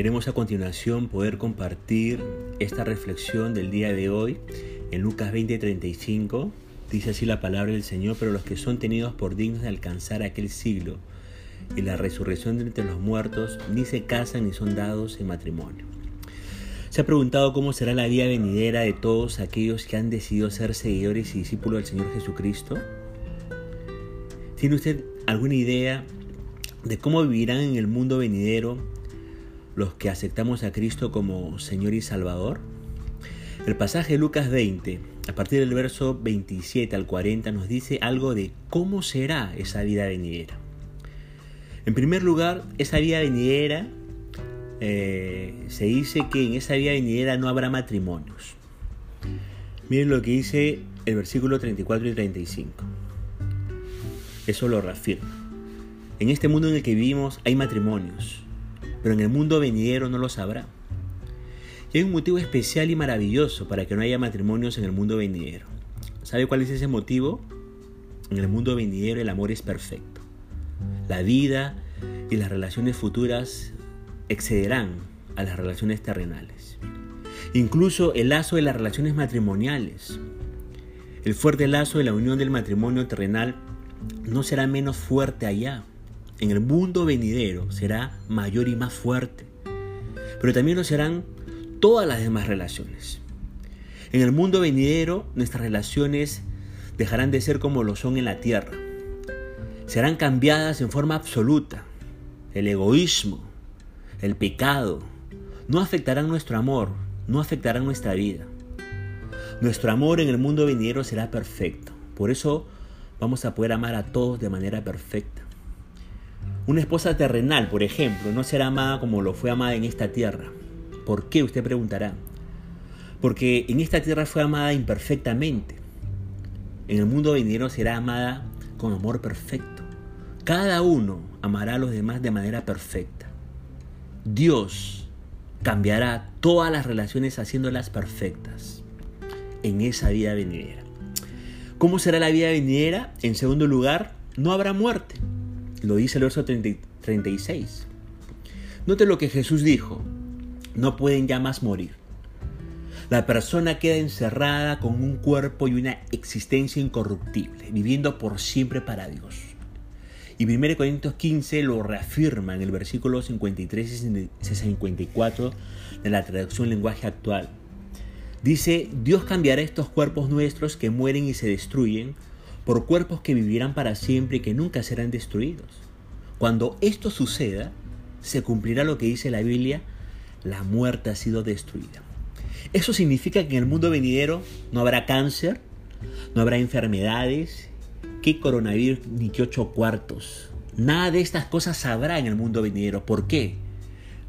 Queremos a continuación poder compartir esta reflexión del día de hoy en Lucas 20:35. Dice así la palabra del Señor, pero los que son tenidos por dignos de alcanzar aquel siglo y la resurrección de entre los muertos, ni se casan ni son dados en matrimonio. ¿Se ha preguntado cómo será la vida venidera de todos aquellos que han decidido ser seguidores y discípulos del Señor Jesucristo? ¿Tiene usted alguna idea de cómo vivirán en el mundo venidero los que aceptamos a Cristo como Señor y Salvador? El pasaje Lucas 20, a partir del verso 27 al 40, nos dice algo de cómo será esa vida venidera. En primer lugar, esa vida venidera, eh, se dice que en esa vida venidera no habrá matrimonios. Miren lo que dice el versículo 34 y 35. Eso lo reafirma. En este mundo en el que vivimos hay matrimonios, pero en el mundo venidero no los habrá. Y hay un motivo especial y maravilloso para que no haya matrimonios en el mundo venidero. ¿Sabe cuál es ese motivo? En el mundo venidero el amor es perfecto. La vida y las relaciones futuras excederán a las relaciones terrenales. Incluso el lazo de las relaciones matrimoniales. El fuerte lazo de la unión del matrimonio terrenal no será menos fuerte allá en el mundo venidero será mayor y más fuerte. Pero también lo serán todas las demás relaciones. En el mundo venidero nuestras relaciones dejarán de ser como lo son en la tierra. Serán cambiadas en forma absoluta. El egoísmo, el pecado, no afectarán nuestro amor, no afectarán nuestra vida. Nuestro amor en el mundo venidero será perfecto. Por eso vamos a poder amar a todos de manera perfecta. Una esposa terrenal, por ejemplo, no será amada como lo fue amada en esta tierra. ¿Por qué? Usted preguntará. Porque en esta tierra fue amada imperfectamente. En el mundo venidero será amada con amor perfecto. Cada uno amará a los demás de manera perfecta. Dios cambiará todas las relaciones haciéndolas perfectas en esa vida venidera. ¿Cómo será la vida venidera? En segundo lugar, no habrá muerte. Lo dice el verso 36. Note lo que Jesús dijo. No pueden ya más morir. La persona queda encerrada con un cuerpo y una existencia incorruptible, viviendo por siempre para Dios. Y 1 Corintios 15 lo reafirma en el versículo 53 y 54 de la traducción lenguaje actual. Dice, Dios cambiará estos cuerpos nuestros que mueren y se destruyen por cuerpos que vivirán para siempre y que nunca serán destruidos. Cuando esto suceda, se cumplirá lo que dice la Biblia, la muerte ha sido destruida. Eso significa que en el mundo venidero no habrá cáncer, no habrá enfermedades, que coronavirus ni que ocho cuartos. Nada de estas cosas habrá en el mundo venidero. ¿Por qué?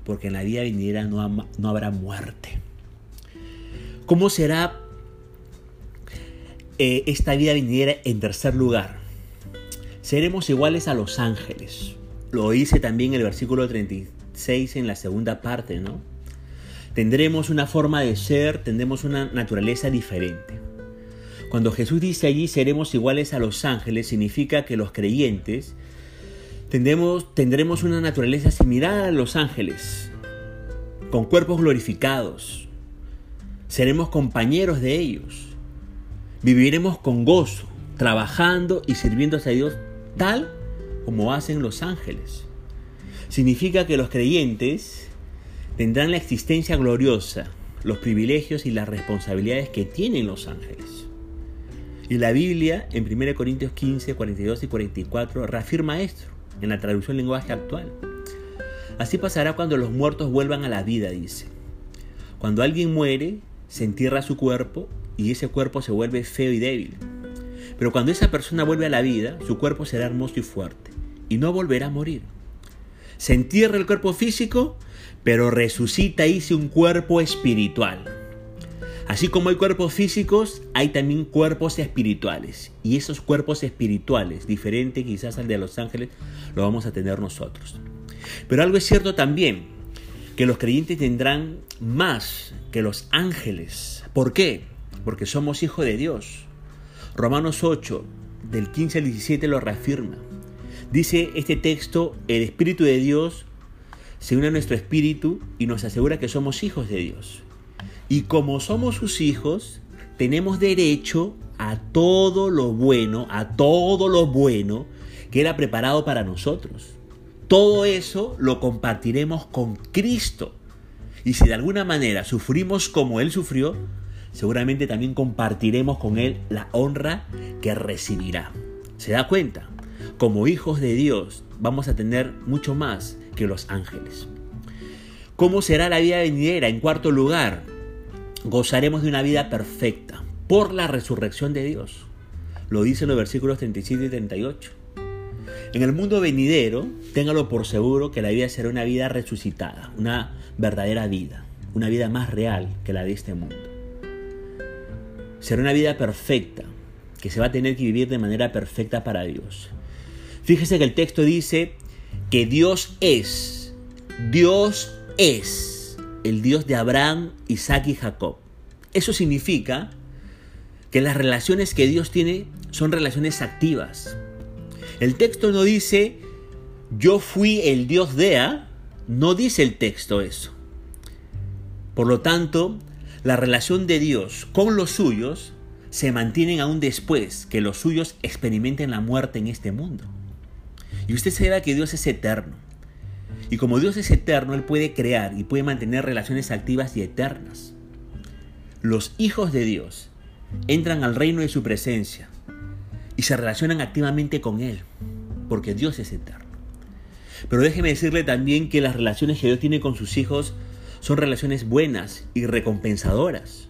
Porque en la vida venidera no, no habrá muerte. ¿Cómo será eh, esta vida viniera en tercer lugar. Seremos iguales a los ángeles. Lo dice también el versículo 36 en la segunda parte, ¿no? Tendremos una forma de ser, tendremos una naturaleza diferente. Cuando Jesús dice allí seremos iguales a los ángeles, significa que los creyentes tendremos, tendremos una naturaleza similar a los ángeles, con cuerpos glorificados. Seremos compañeros de ellos Viviremos con gozo, trabajando y sirviendo a Dios tal como hacen los ángeles. Significa que los creyentes tendrán la existencia gloriosa, los privilegios y las responsabilidades que tienen los ángeles. Y la Biblia, en 1 Corintios 15, 42 y 44, reafirma esto en la traducción lenguaje actual. Así pasará cuando los muertos vuelvan a la vida, dice. Cuando alguien muere, se entierra su cuerpo y ese cuerpo se vuelve feo y débil. Pero cuando esa persona vuelve a la vida, su cuerpo será hermoso y fuerte y no volverá a morir. Se entierra el cuerpo físico, pero resucita y un cuerpo espiritual. Así como hay cuerpos físicos, hay también cuerpos espirituales. Y esos cuerpos espirituales, diferente quizás al de los ángeles, lo vamos a tener nosotros. Pero algo es cierto también, que los creyentes tendrán más que los ángeles. ¿Por qué? Porque somos hijos de Dios. Romanos 8, del 15 al 17 lo reafirma. Dice este texto, el Espíritu de Dios se une a nuestro espíritu y nos asegura que somos hijos de Dios. Y como somos sus hijos, tenemos derecho a todo lo bueno, a todo lo bueno que era preparado para nosotros. Todo eso lo compartiremos con Cristo. Y si de alguna manera sufrimos como Él sufrió, seguramente también compartiremos con Él la honra que recibirá. ¿Se da cuenta? Como hijos de Dios vamos a tener mucho más que los ángeles. ¿Cómo será la vida venidera? En cuarto lugar, gozaremos de una vida perfecta por la resurrección de Dios. Lo dicen los versículos 37 y 38. En el mundo venidero, téngalo por seguro que la vida será una vida resucitada, una verdadera vida, una vida más real que la de este mundo. Será una vida perfecta, que se va a tener que vivir de manera perfecta para Dios. Fíjese que el texto dice que Dios es, Dios es el Dios de Abraham, Isaac y Jacob. Eso significa que las relaciones que Dios tiene son relaciones activas. El texto no dice, yo fui el Dios de A, no dice el texto eso. Por lo tanto, la relación de Dios con los suyos se mantienen aún después que los suyos experimenten la muerte en este mundo. Y usted sabe que Dios es eterno. Y como Dios es eterno, Él puede crear y puede mantener relaciones activas y eternas. Los hijos de Dios entran al reino de su presencia y se relacionan activamente con Él, porque Dios es eterno. Pero déjeme decirle también que las relaciones que Dios tiene con sus hijos son relaciones buenas y recompensadoras.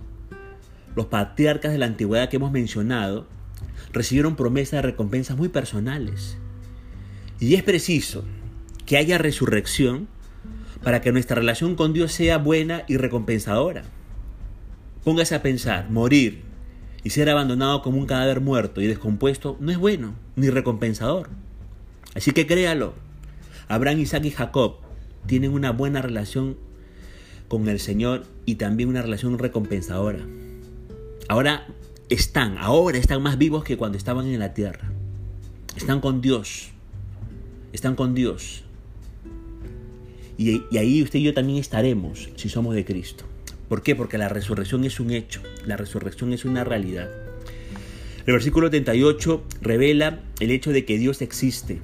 Los patriarcas de la antigüedad que hemos mencionado recibieron promesas de recompensas muy personales. Y es preciso que haya resurrección para que nuestra relación con Dios sea buena y recompensadora. Póngase a pensar, morir y ser abandonado como un cadáver muerto y descompuesto no es bueno ni recompensador. Así que créalo. Abraham, Isaac y Jacob tienen una buena relación con el Señor y también una relación recompensadora. Ahora están, ahora están más vivos que cuando estaban en la tierra. Están con Dios. Están con Dios. Y, ahí usted y yo también estaremos si somos de Cristo. ¿Por qué? Porque la resurrección es un hecho, la resurrección es una realidad. El versículo 38 revela el hecho de que Dios existe.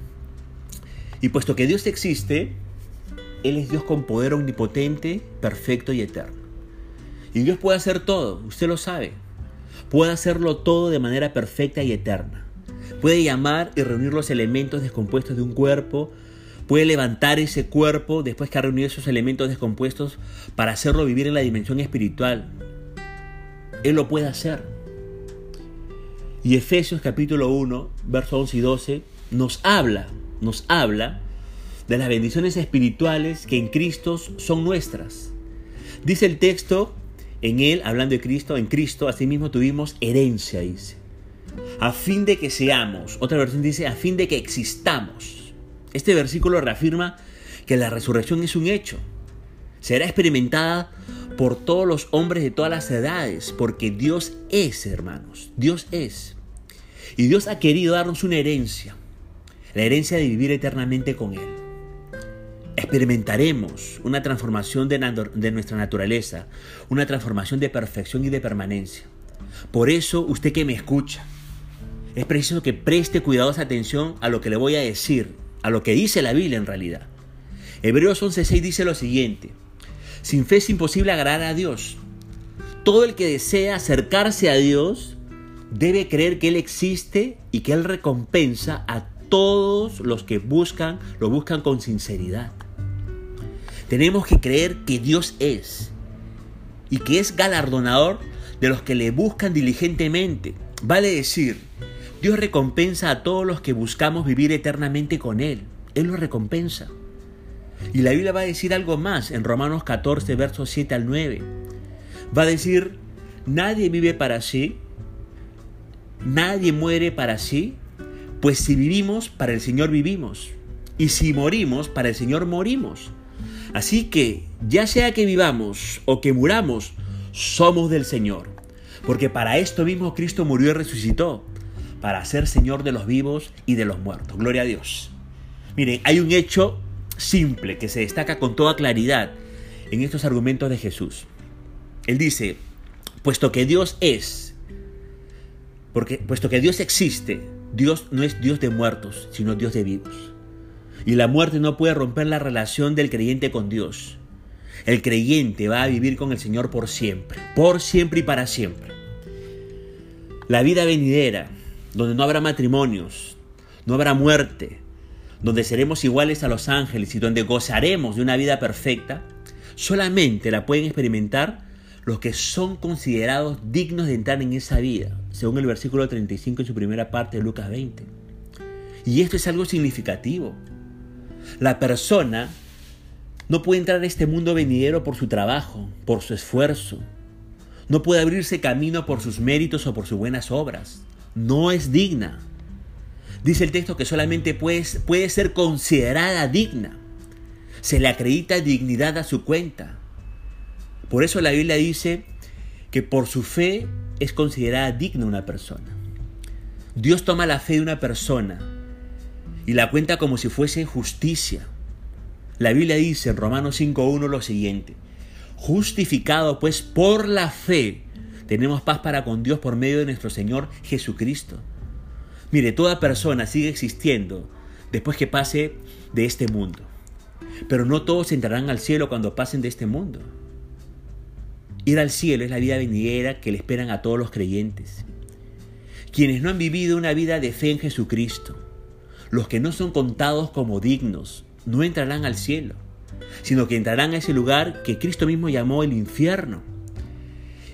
Y puesto que Dios existe, Él es Dios con poder omnipotente, perfecto y eterno. Y Dios puede hacer todo, usted lo sabe. Puede hacerlo todo de manera perfecta y eterna. Puede llamar y reunir los elementos descompuestos de un cuerpo puede levantar ese cuerpo después que ha reunido esos elementos descompuestos para hacerlo vivir en la dimensión espiritual. Él lo puede hacer. Y Efesios capítulo 1, versos 11 y 12 nos habla, nos habla de las bendiciones espirituales que en Cristo son nuestras. Dice el texto, en Él, hablando de Cristo, en Cristo, asimismo tuvimos herencia, dice. A fin de que seamos, otra versión dice, a fin de que existamos este versículo reafirma que la resurrección es un hecho. Será experimentada por todos los hombres de todas las edades, porque Dios es, hermanos, Dios es. Y Dios ha querido darnos una herencia, la herencia de vivir eternamente con Él. Experimentaremos una transformación de, nuestra naturaleza, una transformación de perfección y de permanencia. Por eso, usted que me escucha, es preciso que preste cuidadosa atención a lo que le voy a decir a lo que dice la Biblia en realidad. Hebreos 11:6 dice lo siguiente, sin fe es imposible agradar a Dios. Todo el que desea acercarse a Dios debe creer que Él existe y que Él recompensa a todos los que buscan, lo buscan con sinceridad. Tenemos que creer que Dios es y que es galardonador de los que le buscan diligentemente. Vale decir, Dios recompensa a todos los que buscamos vivir eternamente con Él. Él lo recompensa. Y la Biblia va a decir algo más en Romanos 14, versos 7 al 9. Va a decir, nadie vive para sí, nadie muere para sí, pues si vivimos, para el Señor vivimos. Y si morimos, para el Señor morimos. Así que, ya sea que vivamos o que muramos, somos del Señor. Porque para esto mismo Cristo murió y resucitó para ser Señor de los vivos y de los muertos. Gloria a Dios. Miren, hay un hecho simple que se destaca con toda claridad en estos argumentos de Jesús. Él dice, puesto que Dios es, porque puesto que Dios existe, Dios no es Dios de muertos, sino Dios de vivos. Y la muerte no puede romper la relación del creyente con Dios. El creyente va a vivir con el Señor por siempre, por siempre y para siempre. La vida venidera, donde no habrá matrimonios, no habrá muerte, donde seremos iguales a los ángeles y donde gozaremos de una vida perfecta, solamente la pueden experimentar los que son considerados dignos de entrar en esa vida, según el versículo 35 en su primera parte de Lucas 20. Y esto es algo significativo. La persona no puede entrar a este mundo venidero por su trabajo, por su esfuerzo. No puede abrirse camino por sus méritos o por sus buenas obras. No es digna. Dice el texto que solamente puede, ser considerada digna. Se le acredita dignidad a su cuenta. Por eso la Biblia dice que por su fe es considerada digna una persona. Dios toma la fe de una persona y la cuenta como si fuese justicia. La Biblia dice en Romanos 5.1 lo siguiente, justificado pues por la fe, tenemos paz para con Dios por medio de nuestro Señor Jesucristo. Mire, toda persona sigue existiendo después que pase de este mundo. Pero no todos entrarán al cielo cuando pasen de este mundo. Ir al cielo es la vida venidera que le esperan a todos los creyentes. Quienes no han vivido una vida de fe en Jesucristo, los que no son contados como dignos, no entrarán al cielo, sino que entrarán a ese lugar que Cristo mismo llamó el infierno.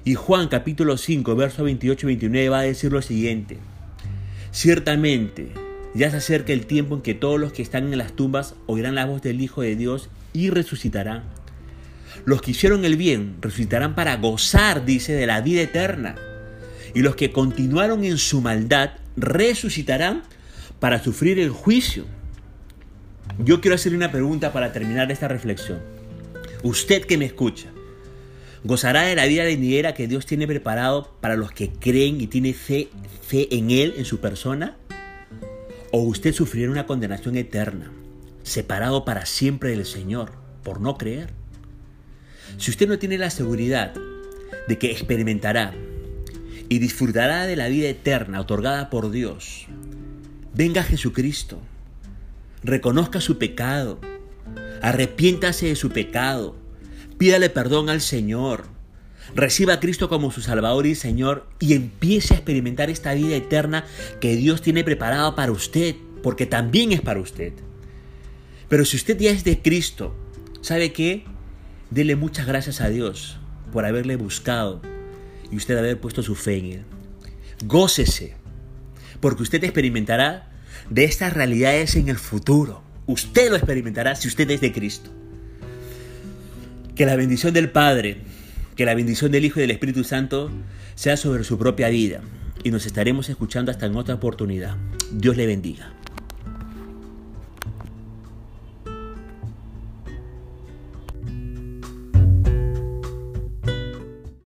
Y Juan capítulo 5, verso 28 y 29 va a decir lo siguiente. Ciertamente, ya se acerca el tiempo en que todos los que están en las tumbas oirán la voz del Hijo de Dios y resucitarán. Los que hicieron el bien resucitarán para gozar, dice, de la vida eterna. Y los que continuaron en su maldad resucitarán para sufrir el juicio. Yo quiero hacerle una pregunta para terminar esta reflexión. Usted que me escucha, ¿gozará de la vida venidera que Dios tiene preparado para los que creen y tienen fe, fe en Él, en su persona? ¿O usted sufrirá una condenación eterna, separado para siempre del Señor, por no creer? Si usted no tiene la seguridad de que experimentará y disfrutará de la vida eterna otorgada por Dios, venga Jesucristo reconozca su pecado, arrepiéntase de su pecado, pídale perdón al Señor, reciba a Cristo como su Salvador y Señor y empiece a experimentar esta vida eterna que Dios tiene preparada para usted, porque también es para usted. Pero si usted ya es de Cristo, ¿sabe qué? Dele muchas gracias a Dios por haberle buscado y usted haber puesto su fe en Él. Gócese, porque usted experimentará de estas realidades en el futuro. Usted lo experimentará si usted es de Cristo. Que la bendición del Padre, que la bendición del Hijo y del Espíritu Santo sea sobre su propia vida. Y nos estaremos escuchando hasta en otra oportunidad. Dios le bendiga.